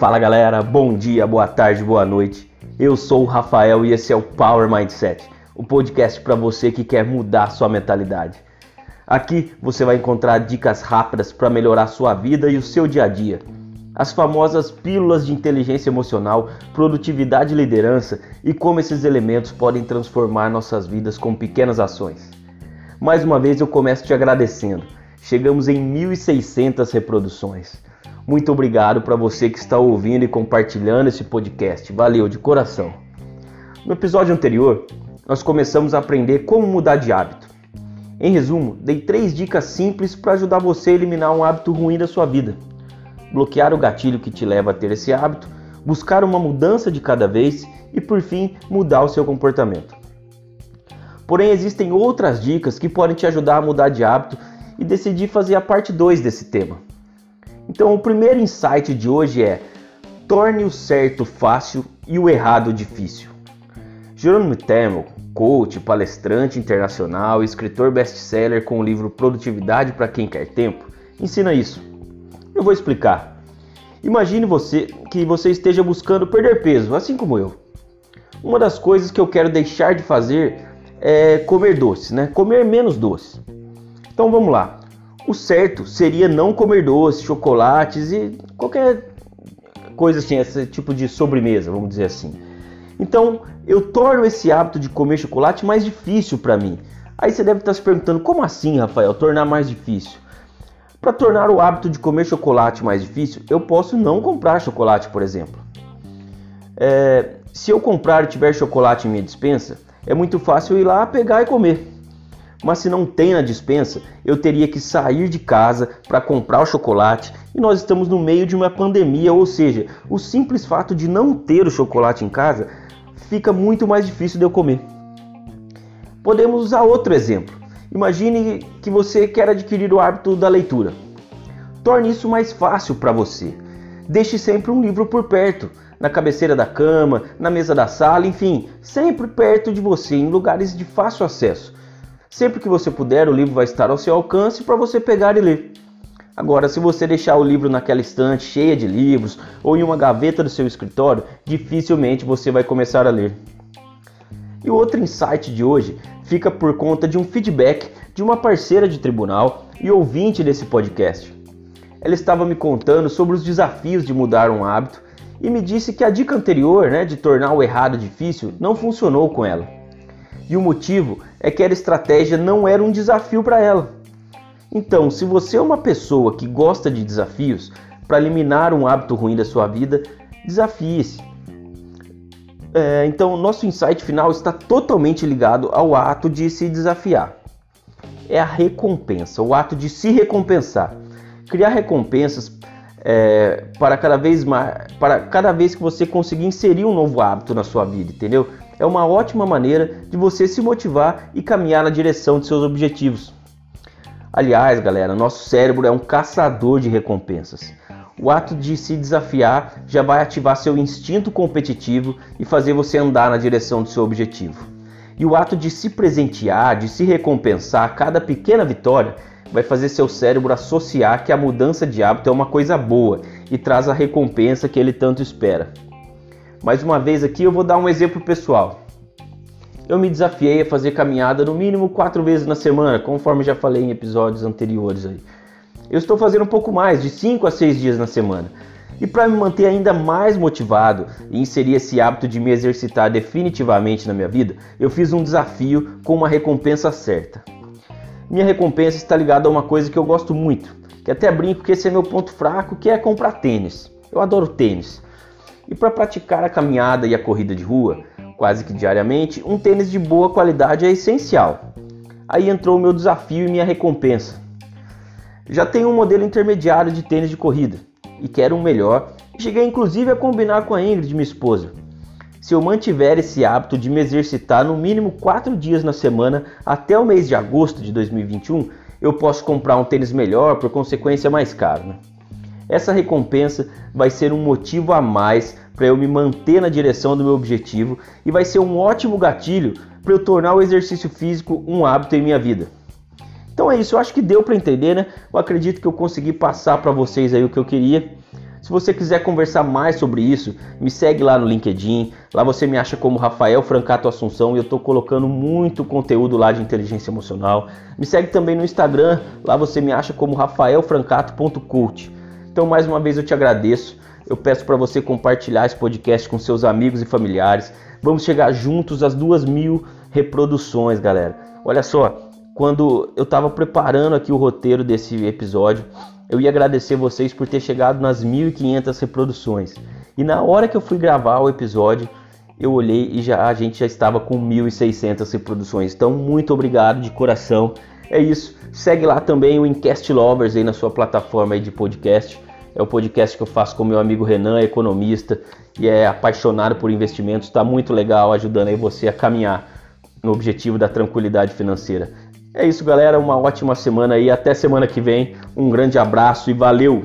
Fala galera, bom dia, boa tarde, boa noite. Eu sou o Rafael e esse é o Power Mindset, o podcast para você que quer mudar sua mentalidade. Aqui você vai encontrar dicas rápidas para melhorar sua vida e o seu dia a dia. As famosas pílulas de inteligência emocional, produtividade e liderança e como esses elementos podem transformar nossas vidas com pequenas ações. Mais uma vez eu começo te agradecendo. Chegamos em 1.600 reproduções. Muito obrigado para você que está ouvindo e compartilhando esse podcast. Valeu de coração. No episódio anterior, nós começamos a aprender como mudar de hábito. Em resumo, dei três dicas simples para ajudar você a eliminar um hábito ruim da sua vida. Bloquear o gatilho que te leva a ter esse hábito, buscar uma mudança de cada vez e, por fim, mudar o seu comportamento. Porém, existem outras dicas que podem te ajudar a mudar de hábito e decidi fazer a parte 2 desse tema. Então, o primeiro insight de hoje é: torne o certo fácil e o errado difícil. Jerome Temmel, coach, palestrante internacional escritor best-seller com o livro Produtividade para quem quer tempo, ensina isso. Eu vou explicar. Imagine você que você esteja buscando perder peso, assim como eu. Uma das coisas que eu quero deixar de fazer é comer doce, né? Comer menos doce. Então vamos lá. O certo seria não comer doces, chocolates e qualquer coisa assim, esse tipo de sobremesa, vamos dizer assim. Então, eu torno esse hábito de comer chocolate mais difícil para mim. Aí você deve estar se perguntando, como assim, Rafael, tornar mais difícil? Para tornar o hábito de comer chocolate mais difícil, eu posso não comprar chocolate, por exemplo. É, se eu comprar e tiver chocolate em minha dispensa, é muito fácil ir lá pegar e comer. Mas se não tem na dispensa, eu teria que sair de casa para comprar o chocolate e nós estamos no meio de uma pandemia, ou seja, o simples fato de não ter o chocolate em casa fica muito mais difícil de eu comer. Podemos usar outro exemplo. Imagine que você quer adquirir o hábito da leitura. Torne isso mais fácil para você. Deixe sempre um livro por perto, na cabeceira da cama, na mesa da sala, enfim, sempre perto de você, em lugares de fácil acesso. Sempre que você puder, o livro vai estar ao seu alcance para você pegar e ler. Agora, se você deixar o livro naquela estante cheia de livros ou em uma gaveta do seu escritório, dificilmente você vai começar a ler. E o outro insight de hoje fica por conta de um feedback de uma parceira de tribunal e ouvinte desse podcast. Ela estava me contando sobre os desafios de mudar um hábito e me disse que a dica anterior, né, de tornar o errado difícil, não funcionou com ela. E o motivo é que a estratégia não era um desafio para ela. Então, se você é uma pessoa que gosta de desafios, para eliminar um hábito ruim da sua vida, desafie-se. É, então, nosso insight final está totalmente ligado ao ato de se desafiar. É a recompensa, o ato de se recompensar. Criar recompensas é, para cada vez mais, para cada vez que você conseguir inserir um novo hábito na sua vida, entendeu? é uma ótima maneira de você se motivar e caminhar na direção de seus objetivos. Aliás, galera, nosso cérebro é um caçador de recompensas. O ato de se desafiar já vai ativar seu instinto competitivo e fazer você andar na direção do seu objetivo. E o ato de se presentear, de se recompensar a cada pequena vitória, vai fazer seu cérebro associar que a mudança de hábito é uma coisa boa e traz a recompensa que ele tanto espera. Mais uma vez aqui eu vou dar um exemplo pessoal. Eu me desafiei a fazer caminhada no mínimo quatro vezes na semana, conforme já falei em episódios anteriores aí. Eu estou fazendo um pouco mais, de 5 a 6 dias na semana. E para me manter ainda mais motivado e inserir esse hábito de me exercitar definitivamente na minha vida, eu fiz um desafio com uma recompensa certa. Minha recompensa está ligada a uma coisa que eu gosto muito, que até brinco que esse é meu ponto fraco, que é comprar tênis. Eu adoro tênis. E para praticar a caminhada e a corrida de rua, quase que diariamente, um tênis de boa qualidade é essencial. Aí entrou o meu desafio e minha recompensa. Já tenho um modelo intermediário de tênis de corrida e quero um melhor. Cheguei inclusive a combinar com a Ingrid, minha esposa. Se eu mantiver esse hábito de me exercitar no mínimo 4 dias na semana até o mês de agosto de 2021, eu posso comprar um tênis melhor, por consequência mais caro. Né? Essa recompensa vai ser um motivo a mais para eu me manter na direção do meu objetivo e vai ser um ótimo gatilho para eu tornar o exercício físico um hábito em minha vida. Então é isso, eu acho que deu para entender, né? Eu acredito que eu consegui passar para vocês aí o que eu queria. Se você quiser conversar mais sobre isso, me segue lá no LinkedIn. Lá você me acha como Rafael Francato Assunção e eu estou colocando muito conteúdo lá de inteligência emocional. Me segue também no Instagram. Lá você me acha como rafaelfrancato.coach. Então mais uma vez eu te agradeço. Eu peço para você compartilhar esse podcast com seus amigos e familiares. Vamos chegar juntos às duas mil reproduções, galera. Olha só, quando eu estava preparando aqui o roteiro desse episódio, eu ia agradecer vocês por ter chegado nas 1.500 reproduções. E na hora que eu fui gravar o episódio, eu olhei e já a gente já estava com 1.600 reproduções. Então, muito obrigado de coração. É isso. Segue lá também o Incast Lovers aí na sua plataforma aí de podcast. É o podcast que eu faço com meu amigo Renan, economista e é apaixonado por investimentos. Está muito legal, ajudando aí você a caminhar no objetivo da tranquilidade financeira. É isso, galera. Uma ótima semana aí. Até semana que vem. Um grande abraço e valeu!